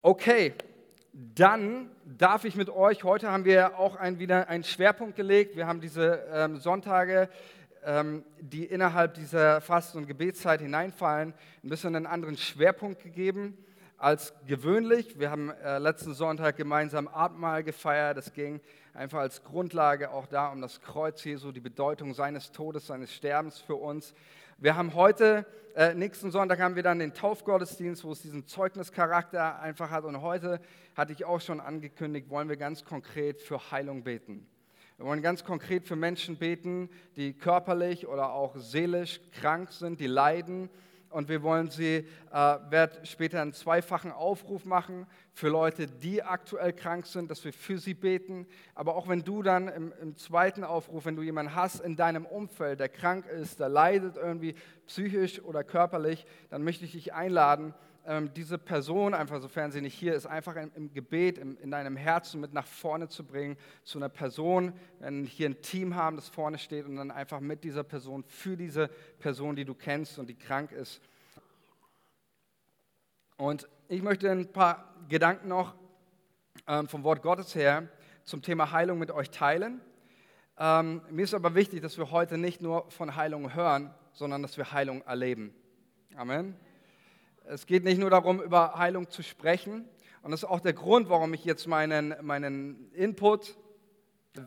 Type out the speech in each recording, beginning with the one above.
Okay, dann darf ich mit euch, heute haben wir auch ein, wieder einen Schwerpunkt gelegt. Wir haben diese ähm, Sonntage, ähm, die innerhalb dieser Fasten- und Gebetszeit hineinfallen, ein bisschen einen anderen Schwerpunkt gegeben als gewöhnlich. Wir haben äh, letzten Sonntag gemeinsam Abendmahl gefeiert. Es ging einfach als Grundlage auch da um das Kreuz Jesu, die Bedeutung seines Todes, seines Sterbens für uns. Wir haben heute, äh, nächsten Sonntag haben wir dann den Taufgottesdienst, wo es diesen Zeugnischarakter einfach hat. Und heute hatte ich auch schon angekündigt, wollen wir ganz konkret für Heilung beten. Wir wollen ganz konkret für Menschen beten, die körperlich oder auch seelisch krank sind, die leiden und wir wollen sie, äh, werden später einen zweifachen Aufruf machen für Leute, die aktuell krank sind, dass wir für sie beten. Aber auch wenn du dann im, im zweiten Aufruf, wenn du jemanden hast in deinem Umfeld, der krank ist, der leidet irgendwie psychisch oder körperlich, dann möchte ich dich einladen, ähm, diese Person, einfach sofern sie nicht hier ist, einfach im, im Gebet, im, in deinem Herzen mit nach vorne zu bringen, zu einer Person, wenn hier ein Team haben, das vorne steht und dann einfach mit dieser Person, für diese Person, die du kennst und die krank ist. Und ich möchte ein paar Gedanken noch ähm, vom Wort Gottes her zum Thema Heilung mit euch teilen. Ähm, mir ist aber wichtig, dass wir heute nicht nur von Heilung hören, sondern dass wir Heilung erleben. Amen. Es geht nicht nur darum, über Heilung zu sprechen. Und das ist auch der Grund, warum ich jetzt meinen, meinen Input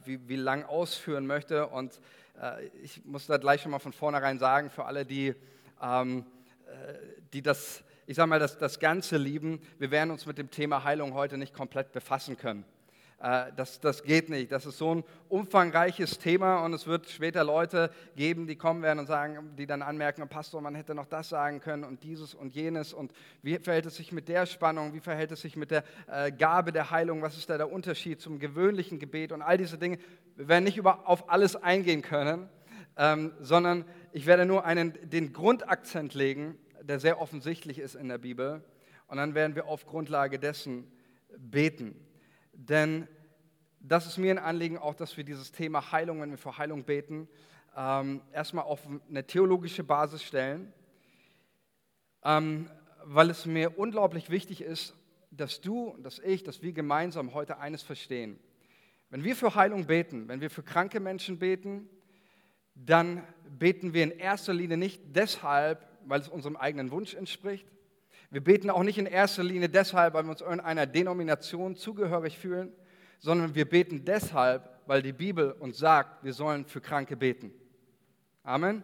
wie, wie lang ausführen möchte. Und äh, ich muss da gleich schon mal von vornherein sagen, für alle, die, ähm, äh, die das, ich sage mal, das, das Ganze lieben, wir werden uns mit dem Thema Heilung heute nicht komplett befassen können. Äh, das, das geht nicht. Das ist so ein umfangreiches Thema und es wird später Leute geben, die kommen werden und sagen, die dann anmerken, Pastor, man hätte noch das sagen können und dieses und jenes und wie verhält es sich mit der Spannung, wie verhält es sich mit der äh, Gabe der Heilung, was ist da der Unterschied zum gewöhnlichen Gebet und all diese Dinge. Wir werden nicht über, auf alles eingehen können, ähm, sondern ich werde nur einen, den Grundakzent legen, der sehr offensichtlich ist in der Bibel und dann werden wir auf Grundlage dessen beten. Denn das ist mir ein Anliegen, auch dass wir dieses Thema Heilung, wenn wir für Heilung beten, ähm, erstmal auf eine theologische Basis stellen, ähm, weil es mir unglaublich wichtig ist, dass du, dass ich, dass wir gemeinsam heute eines verstehen. Wenn wir für Heilung beten, wenn wir für kranke Menschen beten, dann beten wir in erster Linie nicht deshalb, weil es unserem eigenen Wunsch entspricht, wir beten auch nicht in erster Linie deshalb, weil wir uns irgendeiner Denomination zugehörig fühlen, sondern wir beten deshalb, weil die Bibel uns sagt, wir sollen für Kranke beten. Amen.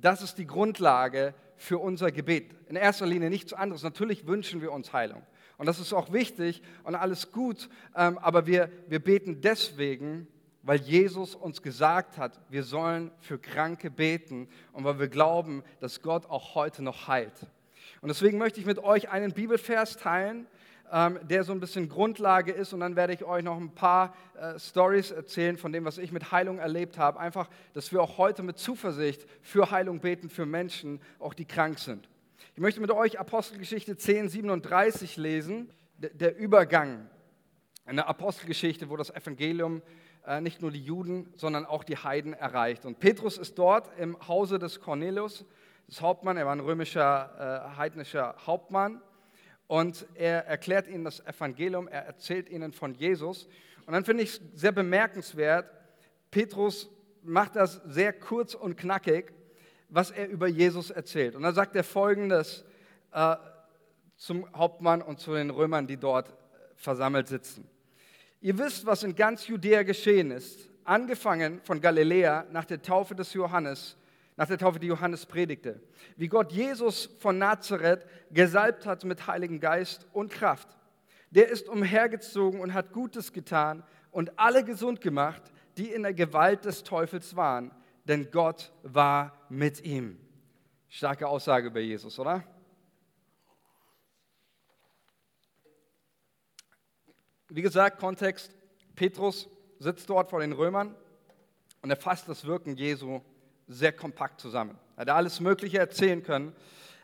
Das ist die Grundlage für unser Gebet. In erster Linie nichts anderes. Natürlich wünschen wir uns Heilung. Und das ist auch wichtig und alles gut. Ähm, aber wir, wir beten deswegen, weil Jesus uns gesagt hat, wir sollen für Kranke beten und weil wir glauben, dass Gott auch heute noch heilt. Und deswegen möchte ich mit euch einen Bibelvers teilen, ähm, der so ein bisschen Grundlage ist. Und dann werde ich euch noch ein paar äh, Stories erzählen von dem, was ich mit Heilung erlebt habe. Einfach, dass wir auch heute mit Zuversicht für Heilung beten für Menschen, auch die krank sind. Ich möchte mit euch Apostelgeschichte 10, 37 lesen. Der Übergang in der Apostelgeschichte, wo das Evangelium äh, nicht nur die Juden, sondern auch die Heiden erreicht. Und Petrus ist dort im Hause des Cornelius des Hauptmann, er war ein römischer, äh, heidnischer Hauptmann. Und er erklärt ihnen das Evangelium, er erzählt ihnen von Jesus. Und dann finde ich es sehr bemerkenswert, Petrus macht das sehr kurz und knackig, was er über Jesus erzählt. Und dann sagt er folgendes äh, zum Hauptmann und zu den Römern, die dort versammelt sitzen. Ihr wisst, was in ganz Judäa geschehen ist, angefangen von Galiläa nach der Taufe des Johannes nach der Taufe, die Johannes predigte. Wie Gott Jesus von Nazareth gesalbt hat mit Heiligen Geist und Kraft. Der ist umhergezogen und hat Gutes getan und alle gesund gemacht, die in der Gewalt des Teufels waren, denn Gott war mit ihm. Starke Aussage über Jesus, oder? Wie gesagt, Kontext, Petrus sitzt dort vor den Römern und er fasst das Wirken Jesu sehr kompakt zusammen. Er hat alles Mögliche erzählen können,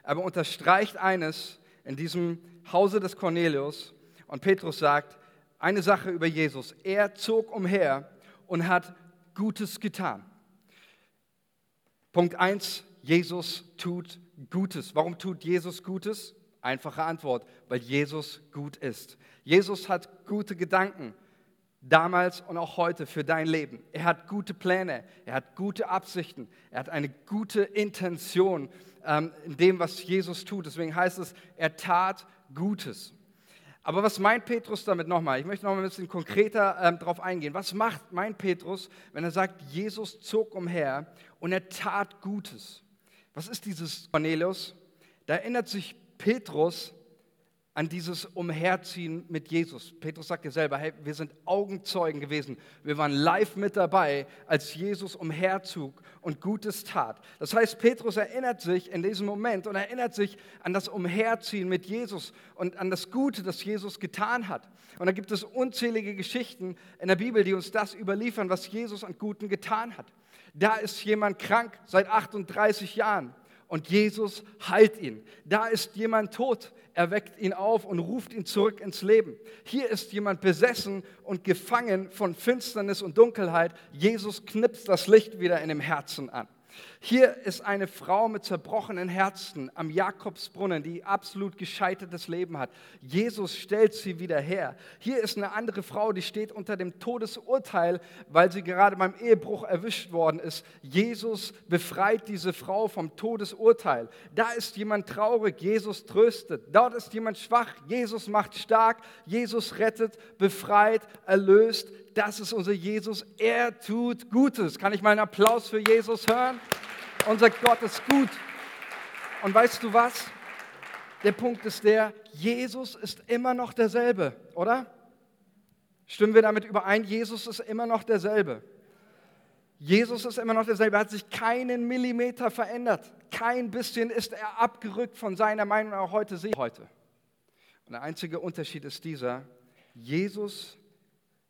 aber unterstreicht eines in diesem Hause des Cornelius. Und Petrus sagt eine Sache über Jesus. Er zog umher und hat Gutes getan. Punkt 1, Jesus tut Gutes. Warum tut Jesus Gutes? Einfache Antwort, weil Jesus gut ist. Jesus hat gute Gedanken, damals und auch heute für dein Leben. Er hat gute Pläne, er hat gute Absichten, er hat eine gute Intention ähm, in dem, was Jesus tut. Deswegen heißt es, er tat Gutes. Aber was meint Petrus damit nochmal? Ich möchte noch mal ein bisschen konkreter ähm, darauf eingehen. Was macht mein Petrus, wenn er sagt, Jesus zog umher und er tat Gutes? Was ist dieses Cornelius? Da erinnert sich Petrus an dieses Umherziehen mit Jesus. Petrus sagt ja selber, hey, wir sind Augenzeugen gewesen. Wir waren live mit dabei, als Jesus umherzog und Gutes tat. Das heißt, Petrus erinnert sich in diesem Moment und erinnert sich an das Umherziehen mit Jesus und an das Gute, das Jesus getan hat. Und da gibt es unzählige Geschichten in der Bibel, die uns das überliefern, was Jesus an Guten getan hat. Da ist jemand krank seit 38 Jahren und Jesus heilt ihn. Da ist jemand tot, er weckt ihn auf und ruft ihn zurück ins Leben. Hier ist jemand besessen und gefangen von Finsternis und Dunkelheit. Jesus knipst das Licht wieder in dem Herzen an. Hier ist eine Frau mit zerbrochenen Herzen am Jakobsbrunnen, die absolut gescheitertes Leben hat. Jesus stellt sie wieder her. Hier ist eine andere Frau, die steht unter dem Todesurteil, weil sie gerade beim Ehebruch erwischt worden ist. Jesus befreit diese Frau vom Todesurteil. Da ist jemand traurig, Jesus tröstet. Dort ist jemand schwach, Jesus macht stark. Jesus rettet, befreit, erlöst. Das ist unser Jesus. Er tut Gutes. Kann ich mal einen Applaus für Jesus hören? Unser Gott ist gut. Und weißt du was? Der Punkt ist der, Jesus ist immer noch derselbe, oder? Stimmen wir damit überein? Jesus ist immer noch derselbe. Jesus ist immer noch derselbe, er hat sich keinen Millimeter verändert. Kein bisschen ist er abgerückt von seiner Meinung, auch heute sehe heute. Und der einzige Unterschied ist dieser, Jesus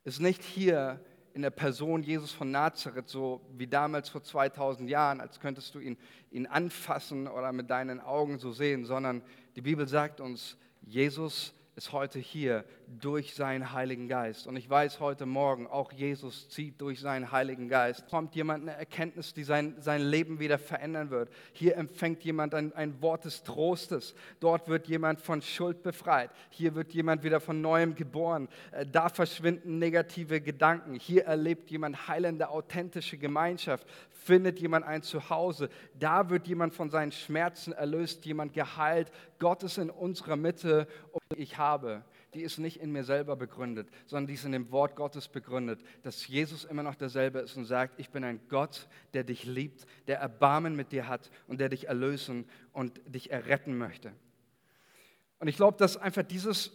ist nicht hier in der Person Jesus von Nazareth, so wie damals vor 2000 Jahren, als könntest du ihn, ihn anfassen oder mit deinen Augen so sehen, sondern die Bibel sagt uns, Jesus ist heute hier durch seinen Heiligen Geist. Und ich weiß heute Morgen, auch Jesus zieht durch seinen Heiligen Geist. Kommt jemand eine Erkenntnis, die sein, sein Leben wieder verändern wird. Hier empfängt jemand ein, ein Wort des Trostes. Dort wird jemand von Schuld befreit. Hier wird jemand wieder von neuem geboren. Äh, da verschwinden negative Gedanken. Hier erlebt jemand heilende, authentische Gemeinschaft. Findet jemand ein Zuhause. Da wird jemand von seinen Schmerzen erlöst, jemand geheilt. Gott ist in unserer Mitte und ich habe die ist nicht in mir selber begründet, sondern die ist in dem Wort Gottes begründet, dass Jesus immer noch derselbe ist und sagt, ich bin ein Gott, der dich liebt, der Erbarmen mit dir hat und der dich erlösen und dich erretten möchte. Und ich glaube, dass einfach dieses,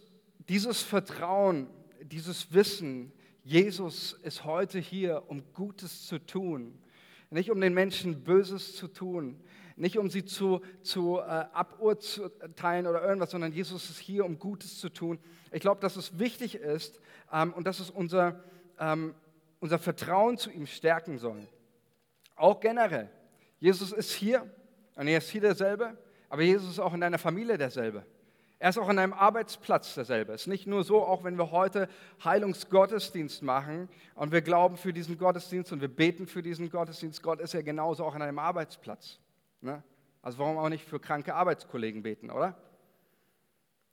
dieses Vertrauen, dieses Wissen, Jesus ist heute hier, um Gutes zu tun, nicht um den Menschen Böses zu tun, nicht um sie zu, zu äh, aburteilen oder irgendwas, sondern Jesus ist hier, um Gutes zu tun. Ich glaube, dass es wichtig ist ähm, und dass es unser, ähm, unser Vertrauen zu ihm stärken soll. Auch generell. Jesus ist hier und er ist hier derselbe, aber Jesus ist auch in deiner Familie derselbe. Er ist auch an deinem Arbeitsplatz derselbe. Es ist nicht nur so, auch wenn wir heute Heilungsgottesdienst machen und wir glauben für diesen Gottesdienst und wir beten für diesen Gottesdienst, Gott ist ja genauso auch an deinem Arbeitsplatz. Ne? Also warum auch nicht für kranke Arbeitskollegen beten, oder?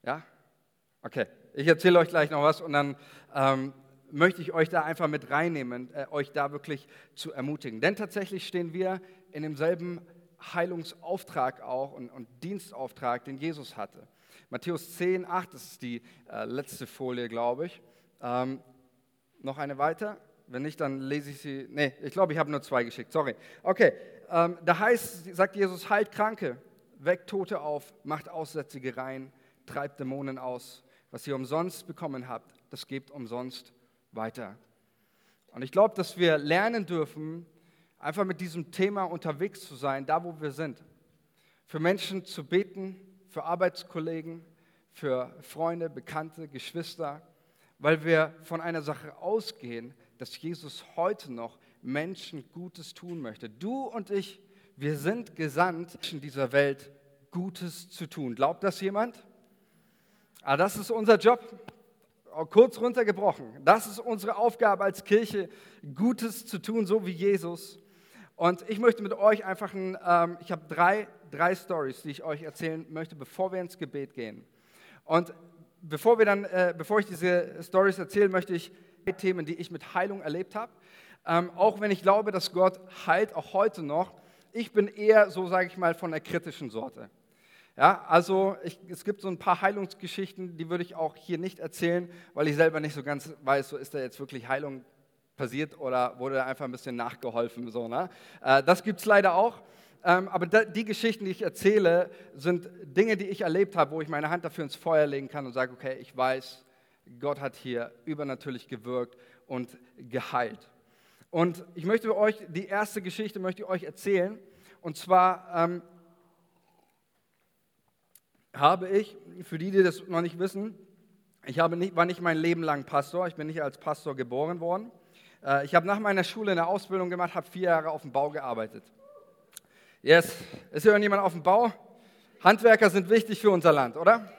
Ja? Okay, ich erzähle euch gleich noch was und dann ähm, möchte ich euch da einfach mit reinnehmen, äh, euch da wirklich zu ermutigen. Denn tatsächlich stehen wir in demselben Heilungsauftrag auch und, und Dienstauftrag, den Jesus hatte. Matthäus 10, 8, das ist die äh, letzte Folie, glaube ich. Ähm, noch eine weiter? Wenn nicht, dann lese ich sie. Nee, ich glaube, ich habe nur zwei geschickt. Sorry. Okay, ähm, da heißt, sagt Jesus, heilt Kranke, weckt Tote auf, macht Aussätzige rein, treibt Dämonen aus. Was ihr umsonst bekommen habt, das gebt umsonst weiter. Und ich glaube, dass wir lernen dürfen, einfach mit diesem Thema unterwegs zu sein, da wo wir sind. Für Menschen zu beten, für Arbeitskollegen, für Freunde, Bekannte, Geschwister, weil wir von einer Sache ausgehen, dass Jesus heute noch Menschen Gutes tun möchte. Du und ich, wir sind gesandt, in dieser Welt Gutes zu tun. Glaubt das jemand? Ah, das ist unser Job. Kurz runtergebrochen. Das ist unsere Aufgabe als Kirche, Gutes zu tun, so wie Jesus. Und ich möchte mit euch einfach, ein, ähm, ich habe drei drei Stories, die ich euch erzählen möchte, bevor wir ins Gebet gehen. Und bevor, wir dann, äh, bevor ich diese Stories erzähle, möchte ich Themen, die ich mit Heilung erlebt habe. Ähm, auch wenn ich glaube, dass Gott heilt, auch heute noch. Ich bin eher, so sage ich mal, von der kritischen Sorte. Ja, also ich, es gibt so ein paar Heilungsgeschichten, die würde ich auch hier nicht erzählen, weil ich selber nicht so ganz weiß, so ist da jetzt wirklich Heilung passiert oder wurde da einfach ein bisschen nachgeholfen. So, ne? Äh, das gibt es leider auch. Ähm, aber die Geschichten, die ich erzähle, sind Dinge, die ich erlebt habe, wo ich meine Hand dafür ins Feuer legen kann und sage, okay, ich weiß, Gott hat hier übernatürlich gewirkt und geheilt. Und ich möchte euch, die erste Geschichte möchte ich euch erzählen. Und zwar ähm, habe ich, für die, die das noch nicht wissen, ich habe nicht, war nicht mein Leben lang Pastor, ich bin nicht als Pastor geboren worden. Äh, ich habe nach meiner Schule eine Ausbildung gemacht, habe vier Jahre auf dem Bau gearbeitet. Yes, ist hier irgendjemand auf dem Bau? Handwerker sind wichtig für unser Land, oder?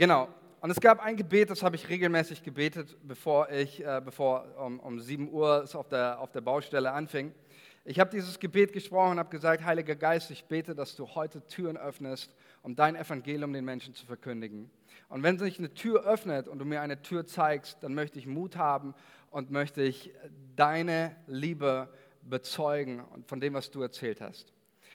Genau. Und es gab ein Gebet, das habe ich regelmäßig gebetet, bevor ich, äh, bevor um, um 7 Uhr es auf der, auf der Baustelle anfing. Ich habe dieses Gebet gesprochen und habe gesagt, Heiliger Geist, ich bete, dass du heute Türen öffnest, um dein Evangelium den Menschen zu verkündigen. Und wenn sich eine Tür öffnet und du mir eine Tür zeigst, dann möchte ich Mut haben und möchte ich deine Liebe bezeugen von dem, was du erzählt hast.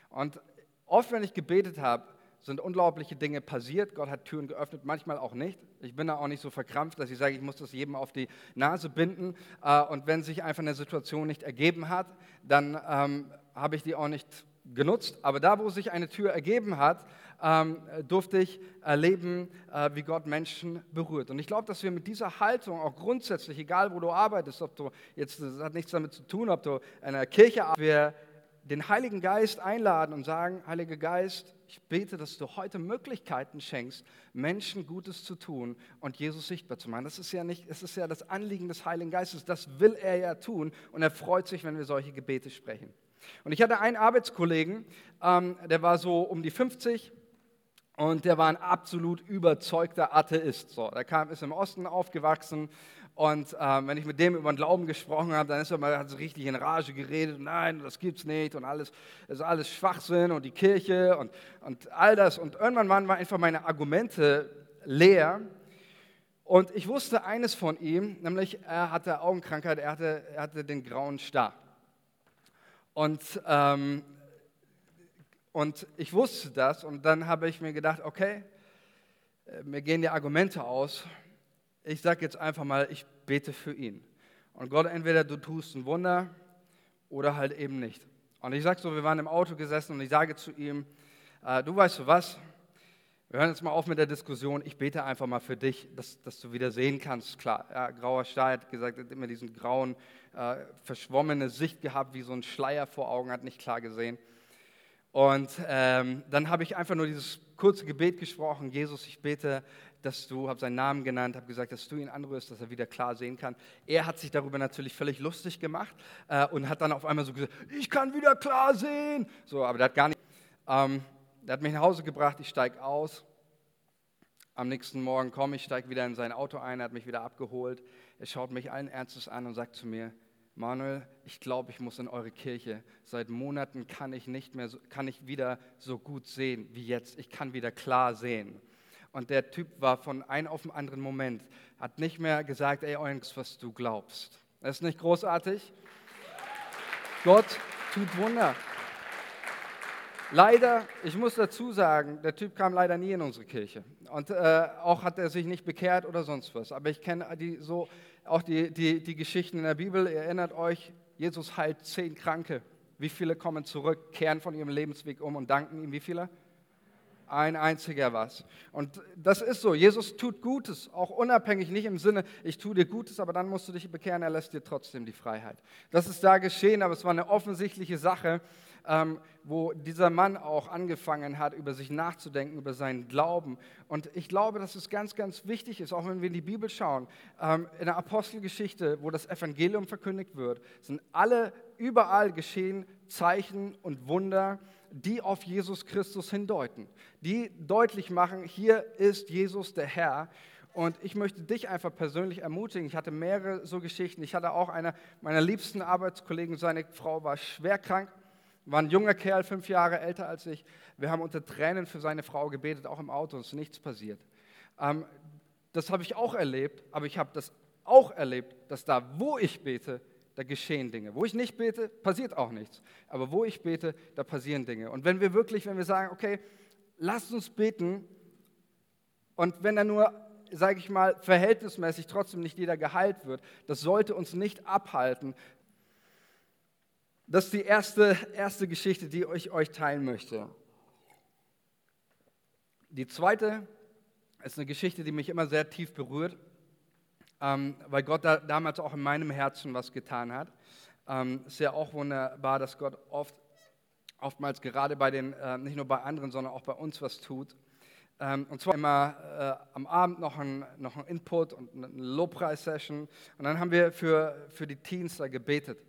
Und oft, wenn ich gebetet habe, sind unglaubliche Dinge passiert. Gott hat Türen geöffnet, manchmal auch nicht. Ich bin da auch nicht so verkrampft, dass ich sage, ich muss das jedem auf die Nase binden. Äh, und wenn sich einfach eine Situation nicht ergeben hat, dann ähm, habe ich die auch nicht genutzt. Aber da, wo sich eine Tür ergeben hat, ähm, durfte ich erleben, äh, wie Gott Menschen berührt. Und ich glaube, dass wir mit dieser Haltung auch grundsätzlich, egal wo du arbeitest, ob du jetzt, das hat nichts damit zu tun, ob du in einer Kirche arbeitest, wir den Heiligen Geist einladen und sagen, Heiliger Geist, ich bete, dass du heute Möglichkeiten schenkst, Menschen Gutes zu tun und Jesus sichtbar zu machen. Das ist ja nicht, es ist ja das Anliegen des Heiligen Geistes. Das will er ja tun und er freut sich, wenn wir solche Gebete sprechen. Und ich hatte einen Arbeitskollegen, ähm, der war so um die 50 und der war ein absolut überzeugter Atheist. So, der kam, ist im Osten aufgewachsen und ähm, wenn ich mit dem über den Glauben gesprochen habe, dann ist er mal, hat so richtig in Rage geredet. Nein, das gibt's nicht und alles ist alles Schwachsinn und die Kirche und, und all das. Und irgendwann waren einfach meine Argumente leer. Und ich wusste eines von ihm, nämlich er hatte Augenkrankheit, er hatte, er hatte den grauen Star. Und, ähm, und ich wusste das und dann habe ich mir gedacht, okay, äh, mir gehen die Argumente aus ich sage jetzt einfach mal, ich bete für ihn. Und Gott, entweder du tust ein Wunder oder halt eben nicht. Und ich sage so, wir waren im Auto gesessen und ich sage zu ihm, äh, du weißt du was, wir hören jetzt mal auf mit der Diskussion, ich bete einfach mal für dich, dass, dass du wieder sehen kannst. Klar, ja, grauer Star hat gesagt, hat immer diesen grauen, äh, verschwommene Sicht gehabt, wie so ein Schleier vor Augen, hat nicht klar gesehen. Und ähm, dann habe ich einfach nur dieses kurze Gebet gesprochen, Jesus, ich bete, dass du, habe seinen Namen genannt, habe gesagt, dass du ihn anrührst, dass er wieder klar sehen kann. Er hat sich darüber natürlich völlig lustig gemacht äh, und hat dann auf einmal so gesagt, ich kann wieder klar sehen. So, aber der hat gar nicht. Ähm, der hat mich nach Hause gebracht, ich steige aus. Am nächsten Morgen komme ich, steige wieder in sein Auto ein, er hat mich wieder abgeholt. Er schaut mich allen Ernstes an und sagt zu mir, Manuel, ich glaube, ich muss in eure Kirche. Seit Monaten kann ich nicht mehr, kann ich wieder so gut sehen wie jetzt. Ich kann wieder klar sehen. Und der Typ war von einem auf den anderen Moment, hat nicht mehr gesagt, ey, Eugens, was du glaubst. Das ist nicht großartig? Gott tut Wunder. Leider, ich muss dazu sagen, der Typ kam leider nie in unsere Kirche. Und äh, auch hat er sich nicht bekehrt oder sonst was. Aber ich kenne die, so, auch die, die, die Geschichten in der Bibel. Ihr erinnert euch, Jesus heilt zehn Kranke. Wie viele kommen zurück, kehren von ihrem Lebensweg um und danken ihm? Wie viele? Ein einziger was. Und das ist so. Jesus tut Gutes, auch unabhängig, nicht im Sinne, ich tue dir Gutes, aber dann musst du dich bekehren, er lässt dir trotzdem die Freiheit. Das ist da geschehen, aber es war eine offensichtliche Sache, ähm, wo dieser Mann auch angefangen hat, über sich nachzudenken, über seinen Glauben. Und ich glaube, dass es ganz, ganz wichtig ist, auch wenn wir in die Bibel schauen, ähm, in der Apostelgeschichte, wo das Evangelium verkündigt wird, sind alle überall geschehen Zeichen und Wunder, die auf Jesus Christus hindeuten, die deutlich machen, hier ist Jesus der Herr. Und ich möchte dich einfach persönlich ermutigen. Ich hatte mehrere so Geschichten. Ich hatte auch eine meiner liebsten Arbeitskollegen, seine Frau war schwer krank, war ein junger Kerl, fünf Jahre älter als ich. Wir haben unter Tränen für seine Frau gebetet, auch im Auto, es ist nichts passiert. Ähm, das habe ich auch erlebt, aber ich habe das auch erlebt, dass da, wo ich bete, da geschehen Dinge. Wo ich nicht bete, passiert auch nichts. Aber wo ich bete, da passieren Dinge. Und wenn wir wirklich, wenn wir sagen, okay, lasst uns beten, und wenn er nur sage ich mal, verhältnismäßig trotzdem nicht jeder geheilt wird. Das sollte uns nicht abhalten. Das ist die erste, erste Geschichte, die ich euch teilen möchte. Die zweite ist eine Geschichte, die mich immer sehr tief berührt, ähm, weil Gott da, damals auch in meinem Herzen was getan hat. Ähm, ist ja auch wunderbar, dass Gott oft, oftmals gerade bei den, äh, nicht nur bei anderen, sondern auch bei uns was tut. Ähm, und zwar immer äh, am Abend noch ein, noch ein Input und eine Lobpreis-Session. Und dann haben wir für, für die Teens da gebetet.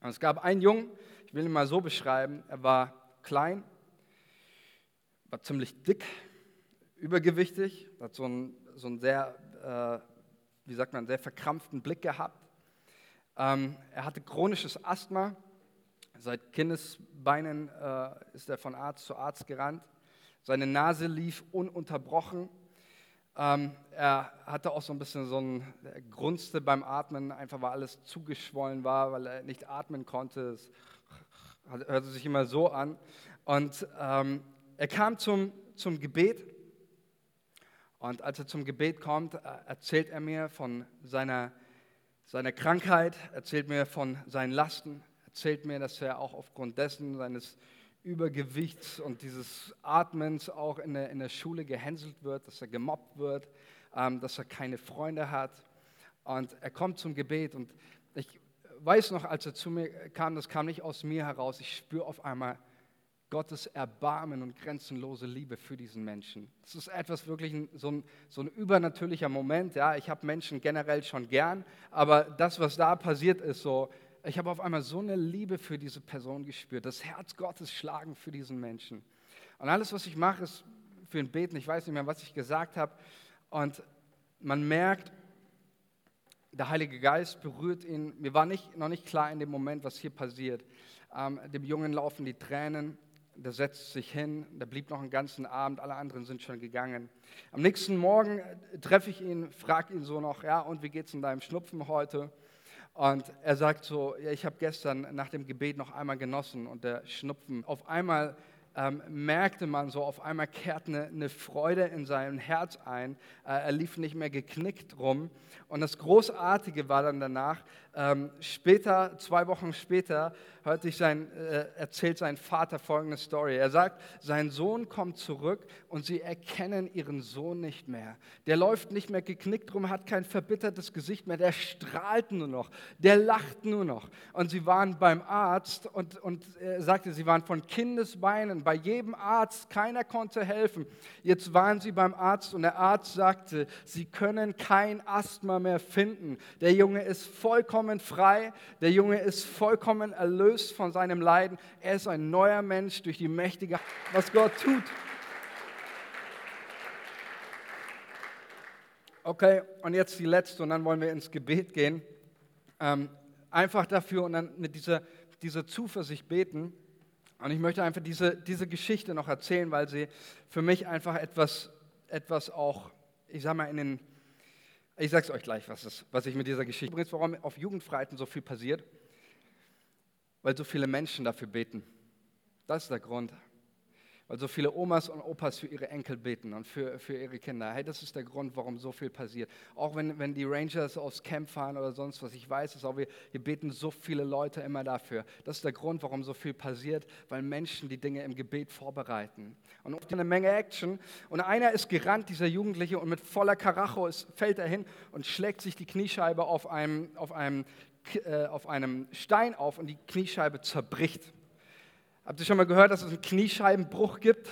Und es gab einen Jungen, ich will ihn mal so beschreiben, er war klein, war ziemlich dick, übergewichtig, hat so einen, so einen sehr, äh, wie sagt man, sehr verkrampften Blick gehabt. Ähm, er hatte chronisches Asthma. Seit Kindesbeinen äh, ist er von Arzt zu Arzt gerannt. Seine Nase lief ununterbrochen. Ähm, er hatte auch so ein bisschen so ein, grunzte beim Atmen, einfach weil alles zugeschwollen war, weil er nicht atmen konnte. Es hörte sich immer so an. Und ähm, er kam zum, zum Gebet. Und als er zum Gebet kommt, äh, erzählt er mir von seiner, seiner Krankheit, erzählt mir von seinen Lasten, erzählt mir, dass er auch aufgrund dessen seines Übergewichts und dieses Atmens auch in der, in der Schule gehänselt wird, dass er gemobbt wird, ähm, dass er keine Freunde hat. Und er kommt zum Gebet und ich weiß noch, als er zu mir kam, das kam nicht aus mir heraus, ich spüre auf einmal Gottes Erbarmen und grenzenlose Liebe für diesen Menschen. Das ist etwas wirklich ein, so, ein, so ein übernatürlicher Moment. Ja, ich habe Menschen generell schon gern, aber das, was da passiert ist, so ich habe auf einmal so eine Liebe für diese Person gespürt, das Herz Gottes schlagen für diesen Menschen. Und alles, was ich mache, ist für ihn beten. Ich weiß nicht mehr, was ich gesagt habe. Und man merkt, der Heilige Geist berührt ihn. Mir war nicht, noch nicht klar in dem Moment, was hier passiert. Ähm, dem Jungen laufen die Tränen, der setzt sich hin, der blieb noch einen ganzen Abend, alle anderen sind schon gegangen. Am nächsten Morgen äh, treffe ich ihn, frage ihn so noch, ja, und wie geht es in deinem Schnupfen heute? Und er sagt so, ja, ich habe gestern nach dem Gebet noch einmal genossen und der Schnupfen. Auf einmal ähm, merkte man so, auf einmal kehrt eine, eine Freude in sein Herz ein. Äh, er lief nicht mehr geknickt rum. Und das Großartige war dann danach, ähm, später, zwei Wochen später, hörte ich sein, äh, erzählt sein Vater folgende Story. Er sagt, sein Sohn kommt zurück und sie erkennen ihren Sohn nicht mehr. Der läuft nicht mehr geknickt rum, hat kein verbittertes Gesicht mehr, der strahlt nur noch, der lacht nur noch. Und sie waren beim Arzt und, und er sagte, sie waren von Kindesbeinen bei jedem Arzt, keiner konnte helfen. Jetzt waren sie beim Arzt und der Arzt sagte, sie können kein Asthma mehr finden. Der Junge ist vollkommen frei, der Junge ist vollkommen erlöst erlöst von seinem Leiden. Er ist ein neuer Mensch durch die mächtige, was Gott tut. Okay, und jetzt die letzte und dann wollen wir ins Gebet gehen. Ähm, einfach dafür und dann mit dieser, dieser Zuversicht beten. Und ich möchte einfach diese, diese Geschichte noch erzählen, weil sie für mich einfach etwas, etwas auch, ich sag mal, in den, ich sag's euch gleich, was, ist, was ich mit dieser Geschichte, übrigens, warum auf Jugendfreiten so viel passiert weil so viele Menschen dafür beten. Das ist der Grund. Weil so viele Omas und Opas für ihre Enkel beten und für, für ihre Kinder. Hey, das ist der Grund, warum so viel passiert. Auch wenn, wenn die Rangers aufs Camp fahren oder sonst was, ich weiß es auch, wir, wir beten so viele Leute immer dafür. Das ist der Grund, warum so viel passiert, weil Menschen die Dinge im Gebet vorbereiten. Und oft eine Menge Action. Und einer ist gerannt, dieser Jugendliche, und mit voller Karacho ist, fällt er hin und schlägt sich die Kniescheibe auf einem, auf einem äh, auf einem Stein auf und die Kniescheibe zerbricht. Habt ihr schon mal gehört, dass es einen Kniescheibenbruch gibt?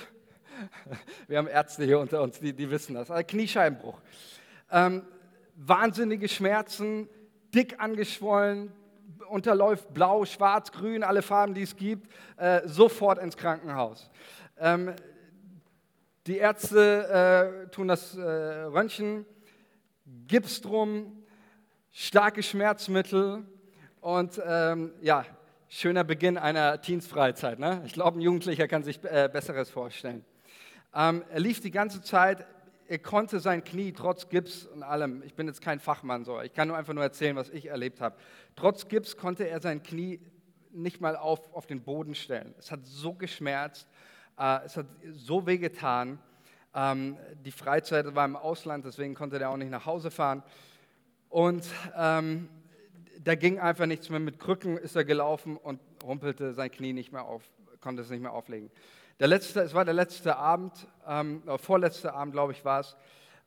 Wir haben Ärzte hier unter uns, die, die wissen das. Also Kniescheibenbruch. Ähm, wahnsinnige Schmerzen, dick angeschwollen, unterläuft blau, schwarz, grün, alle Farben, die es gibt, äh, sofort ins Krankenhaus. Ähm, die Ärzte äh, tun das äh, Röntgen Gips drum, starke Schmerzmittel und ähm, ja, schöner Beginn einer Teensfreizeit. Ne? Ich glaube, ein Jugendlicher kann sich äh, Besseres vorstellen. Ähm, er lief die ganze Zeit, er konnte sein Knie trotz Gips und allem, ich bin jetzt kein Fachmann, so, ich kann nur einfach nur erzählen, was ich erlebt habe. Trotz Gips konnte er sein Knie nicht mal auf, auf den Boden stellen. Es hat so geschmerzt, äh, es hat so wehgetan. Ähm, die Freizeit war im Ausland, deswegen konnte er auch nicht nach Hause fahren. Und ähm, da ging einfach nichts mehr. Mit Krücken ist er gelaufen und rumpelte sein Knie nicht mehr auf, konnte es nicht mehr auflegen. Der letzte, es war der letzte Abend, ähm, vorletzte Abend, glaube ich, war es.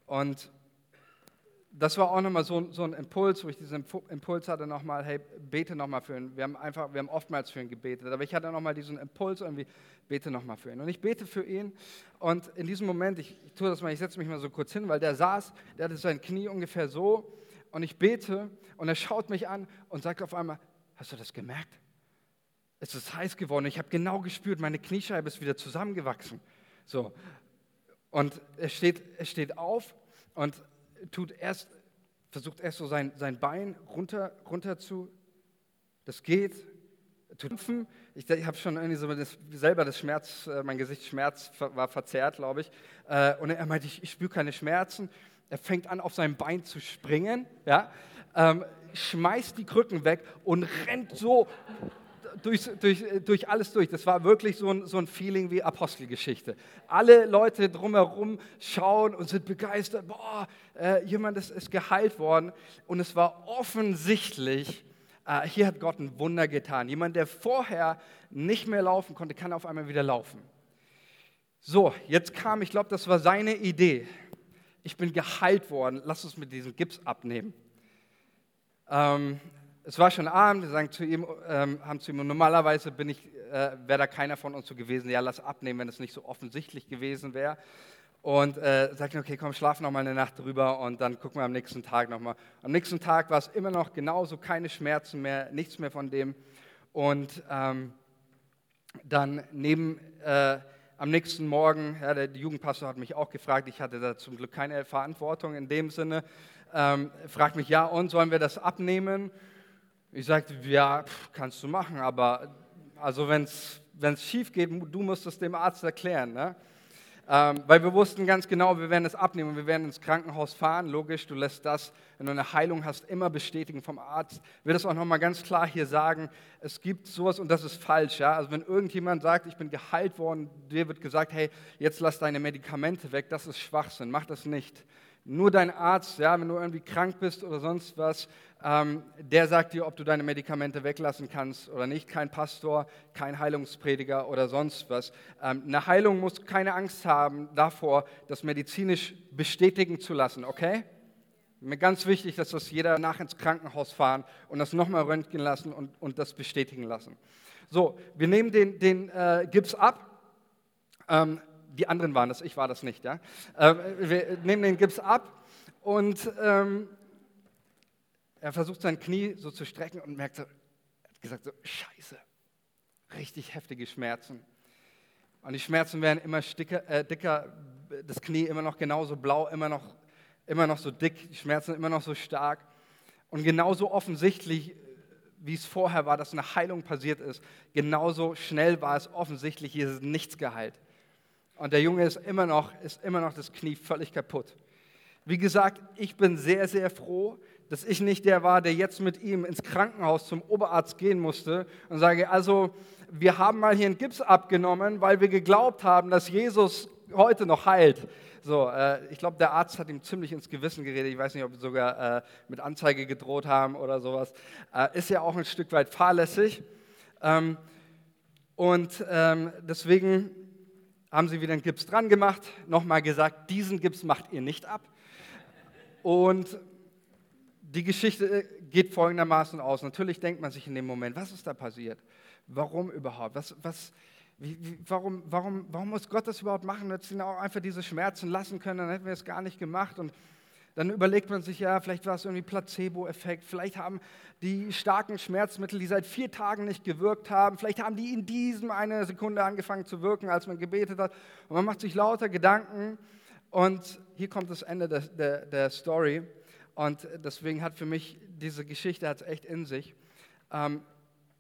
Und das war auch nochmal so, so ein Impuls, wo ich diesen Impuls hatte nochmal, hey, bete nochmal für ihn. Wir haben einfach, wir haben oftmals für ihn gebetet, aber ich hatte nochmal diesen Impuls irgendwie, bete nochmal für ihn. Und ich bete für ihn und in diesem Moment, ich, ich tue das mal, ich setze mich mal so kurz hin, weil der saß, der hatte sein Knie ungefähr so und ich bete und er schaut mich an und sagt auf einmal, hast du das gemerkt? Es ist heiß geworden. Ich habe genau gespürt, meine Kniescheibe ist wieder zusammengewachsen. So. Und er steht, er steht auf und tut erst, versucht erst so sein, sein Bein runter, runter zu, das geht, tupfen. Ich, ich habe schon irgendwie so das, selber das Schmerz, äh, mein Gesicht Schmerz war verzerrt, glaube ich. Äh, und er meinte, ich, ich spüre keine Schmerzen. Er fängt an, auf sein Bein zu springen, ja, ähm, schmeißt die Krücken weg und rennt so durch, durch, durch alles durch. Das war wirklich so ein, so ein Feeling wie Apostelgeschichte. Alle Leute drumherum schauen und sind begeistert. Boah, äh, jemand ist, ist geheilt worden. Und es war offensichtlich, äh, hier hat Gott ein Wunder getan. Jemand, der vorher nicht mehr laufen konnte, kann auf einmal wieder laufen. So, jetzt kam, ich glaube, das war seine Idee. Ich bin geheilt worden, lass uns mit diesem Gips abnehmen. Ähm, es war schon Abend, wir sagen zu ihm, ähm, haben zu ihm, normalerweise äh, wäre da keiner von uns so gewesen, ja, lass abnehmen, wenn es nicht so offensichtlich gewesen wäre. Und äh, sagte, okay, komm, schlaf noch mal eine Nacht drüber und dann gucken wir am nächsten Tag nochmal. Am nächsten Tag war es immer noch genauso, keine Schmerzen mehr, nichts mehr von dem. Und ähm, dann neben, äh, am nächsten Morgen, ja, der Jugendpastor hat mich auch gefragt, ich hatte da zum Glück keine Verantwortung in dem Sinne, ähm, fragt mich, ja, und sollen wir das abnehmen? Ich sagte, ja, kannst du machen, aber also wenn es schief geht, du musst es dem Arzt erklären. Ne? Ähm, weil wir wussten ganz genau, wir werden es abnehmen, wir werden ins Krankenhaus fahren. Logisch, du lässt das, wenn du eine Heilung hast, immer bestätigen vom Arzt. Ich will das auch nochmal ganz klar hier sagen, es gibt sowas und das ist falsch. Ja? Also wenn irgendjemand sagt, ich bin geheilt worden, dir wird gesagt, hey, jetzt lass deine Medikamente weg, das ist Schwachsinn, mach das nicht. Nur dein Arzt, ja, wenn du irgendwie krank bist oder sonst was, ähm, der sagt dir, ob du deine Medikamente weglassen kannst oder nicht. Kein Pastor, kein Heilungsprediger oder sonst was. Ähm, eine Heilung muss keine Angst haben davor, das medizinisch bestätigen zu lassen, okay? Mir ganz wichtig, dass das jeder nach ins Krankenhaus fahren und das nochmal röntgen lassen und, und das bestätigen lassen. So, wir nehmen den, den äh, Gips ab. Ähm, die anderen waren das, ich war das nicht. Ja? Ähm, wir nehmen den Gips ab und ähm, er versucht sein Knie so zu strecken und merkt so, hat gesagt so, scheiße, richtig heftige Schmerzen. Und die Schmerzen werden immer sticker, äh, dicker, das Knie immer noch genauso blau, immer noch, immer noch so dick, die Schmerzen immer noch so stark. Und genauso offensichtlich, wie es vorher war, dass eine Heilung passiert ist, genauso schnell war es offensichtlich, hier ist nichts geheilt. Und der Junge ist immer noch, ist immer noch das Knie völlig kaputt. Wie gesagt, ich bin sehr, sehr froh, dass ich nicht der war, der jetzt mit ihm ins Krankenhaus zum Oberarzt gehen musste und sage, also wir haben mal hier einen Gips abgenommen, weil wir geglaubt haben, dass Jesus heute noch heilt. So, äh, ich glaube, der Arzt hat ihm ziemlich ins Gewissen geredet. Ich weiß nicht, ob sie sogar äh, mit Anzeige gedroht haben oder sowas. Äh, ist ja auch ein Stück weit fahrlässig. Ähm, und ähm, deswegen haben sie wieder einen Gips dran gemacht, nochmal gesagt, diesen Gips macht ihr nicht ab. Und die Geschichte äh, geht folgendermaßen aus. Natürlich denkt man sich in dem Moment, was ist da passiert? Warum überhaupt? Was, was, wie, wie, warum, warum, warum muss Gott das überhaupt machen? Hätte ihn auch einfach diese Schmerzen lassen können, dann hätten wir es gar nicht gemacht. Und dann überlegt man sich, ja, vielleicht war es irgendwie Placebo-Effekt, vielleicht haben die starken Schmerzmittel, die seit vier Tagen nicht gewirkt haben, vielleicht haben die in diesem eine Sekunde angefangen zu wirken, als man gebetet hat. Und man macht sich lauter Gedanken. Und hier kommt das Ende der, der, der Story. Und deswegen hat für mich diese Geschichte hat's echt in sich. Ähm,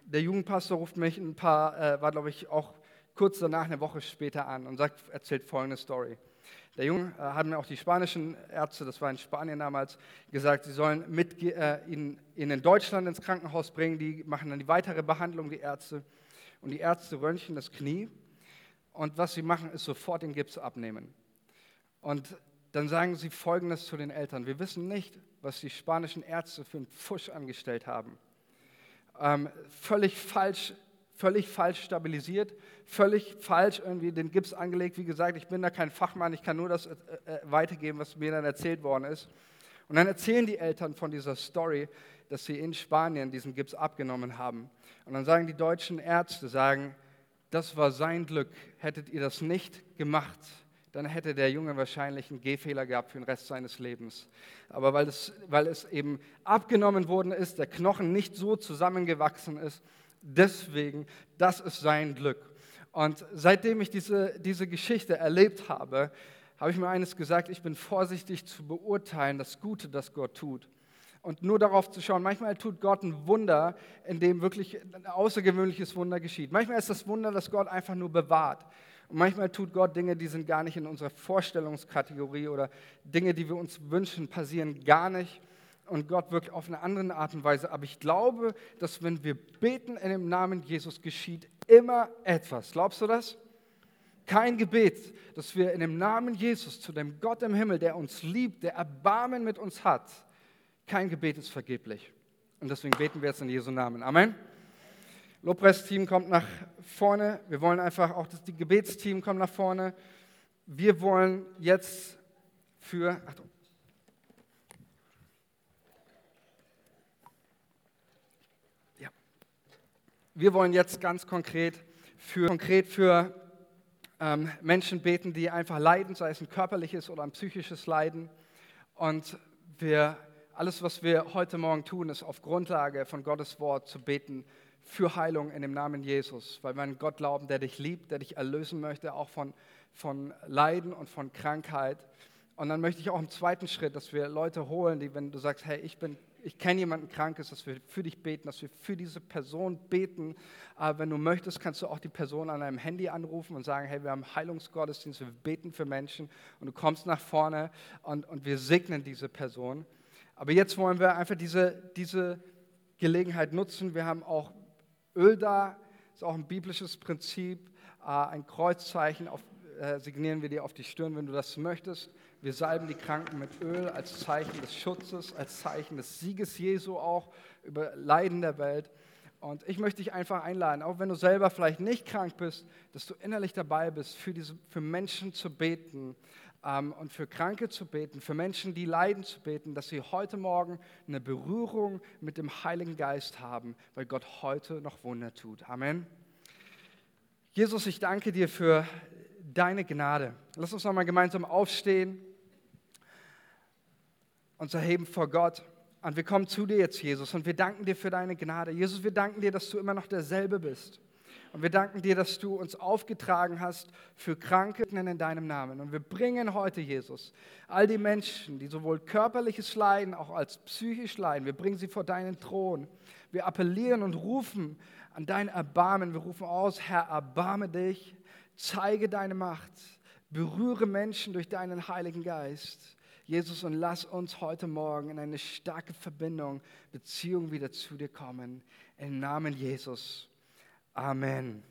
der Jugendpastor ruft mich ein paar, äh, war glaube ich auch kurz danach, eine Woche später an und sagt, erzählt folgende Story. Der Junge äh, hat mir auch die spanischen Ärzte, das war in Spanien damals, gesagt, sie sollen mit, äh, ihn, ihn in Deutschland ins Krankenhaus bringen. Die machen dann die weitere Behandlung, die Ärzte. Und die Ärzte röntgen das Knie. Und was sie machen, ist sofort den Gips abnehmen. Und dann sagen sie Folgendes zu den Eltern. Wir wissen nicht, was die spanischen Ärzte für einen Pfusch angestellt haben. Ähm, völlig falsch völlig falsch stabilisiert, völlig falsch irgendwie den Gips angelegt. Wie gesagt, ich bin da kein Fachmann, ich kann nur das äh, äh, weitergeben, was mir dann erzählt worden ist. Und dann erzählen die Eltern von dieser Story, dass sie in Spanien diesen Gips abgenommen haben. Und dann sagen die deutschen Ärzte, sagen, das war sein Glück. Hättet ihr das nicht gemacht, dann hätte der Junge wahrscheinlich einen Gehfehler gehabt für den Rest seines Lebens. Aber weil es, weil es eben abgenommen worden ist, der Knochen nicht so zusammengewachsen ist, deswegen, das ist sein Glück. Und seitdem ich diese, diese Geschichte erlebt habe, habe ich mir eines gesagt, ich bin vorsichtig zu beurteilen, das Gute, das Gott tut. Und nur darauf zu schauen, manchmal tut Gott ein Wunder, in dem wirklich ein außergewöhnliches Wunder geschieht. Manchmal ist das Wunder, dass Gott einfach nur bewahrt. Und manchmal tut Gott Dinge, die sind gar nicht in unserer Vorstellungskategorie oder Dinge, die wir uns wünschen, passieren gar nicht und Gott wirkt auf eine andere Art und Weise. Aber ich glaube, dass wenn wir beten in dem Namen Jesus, geschieht immer etwas. Glaubst du das? Kein Gebet, das wir in dem Namen Jesus zu dem Gott im Himmel, der uns liebt, der Erbarmen mit uns hat, kein Gebet ist vergeblich. Und deswegen beten wir jetzt in Jesu Namen. Amen. Lobpreisteam kommt nach vorne. Wir wollen einfach auch, dass die Gebetsteam kommt nach vorne. Wir wollen jetzt für, Achtung, wir wollen jetzt ganz konkret für, konkret für ähm, Menschen beten, die einfach leiden, sei es ein körperliches oder ein psychisches Leiden. Und wir, alles, was wir heute Morgen tun, ist auf Grundlage von Gottes Wort zu beten für Heilung in dem Namen Jesus. Weil wir an Gott glauben, der dich liebt, der dich erlösen möchte, auch von, von Leiden und von Krankheit. Und dann möchte ich auch im zweiten Schritt, dass wir Leute holen, die, wenn du sagst, hey, ich bin ich kenne jemanden Krankes, dass wir für dich beten, dass wir für diese Person beten. Aber wenn du möchtest, kannst du auch die Person an deinem Handy anrufen und sagen, hey, wir haben Heilungsgottesdienst, wir beten für Menschen und du kommst nach vorne und, und wir segnen diese Person. Aber jetzt wollen wir einfach diese, diese Gelegenheit nutzen. Wir haben auch Öl da, ist auch ein biblisches Prinzip, äh, ein Kreuzzeichen, auf, äh, signieren wir dir auf die Stirn, wenn du das möchtest. Wir salben die Kranken mit Öl als Zeichen des Schutzes, als Zeichen des Sieges Jesu auch über Leiden der Welt. Und ich möchte dich einfach einladen, auch wenn du selber vielleicht nicht krank bist, dass du innerlich dabei bist, für, diese, für Menschen zu beten ähm, und für Kranke zu beten, für Menschen, die leiden zu beten, dass sie heute Morgen eine Berührung mit dem Heiligen Geist haben, weil Gott heute noch Wunder tut. Amen. Jesus, ich danke dir für deine Gnade. Lass uns nochmal gemeinsam aufstehen uns erheben vor Gott. Und wir kommen zu dir jetzt, Jesus, und wir danken dir für deine Gnade. Jesus, wir danken dir, dass du immer noch derselbe bist. Und wir danken dir, dass du uns aufgetragen hast für Kranke in deinem Namen. Und wir bringen heute, Jesus, all die Menschen, die sowohl körperliches Leiden, auch als psychisch leiden, wir bringen sie vor deinen Thron. Wir appellieren und rufen an dein Erbarmen. Wir rufen aus, Herr, erbarme dich, zeige deine Macht, berühre Menschen durch deinen Heiligen Geist. Jesus, und lass uns heute Morgen in eine starke Verbindung, Beziehung wieder zu dir kommen. Im Namen Jesus. Amen.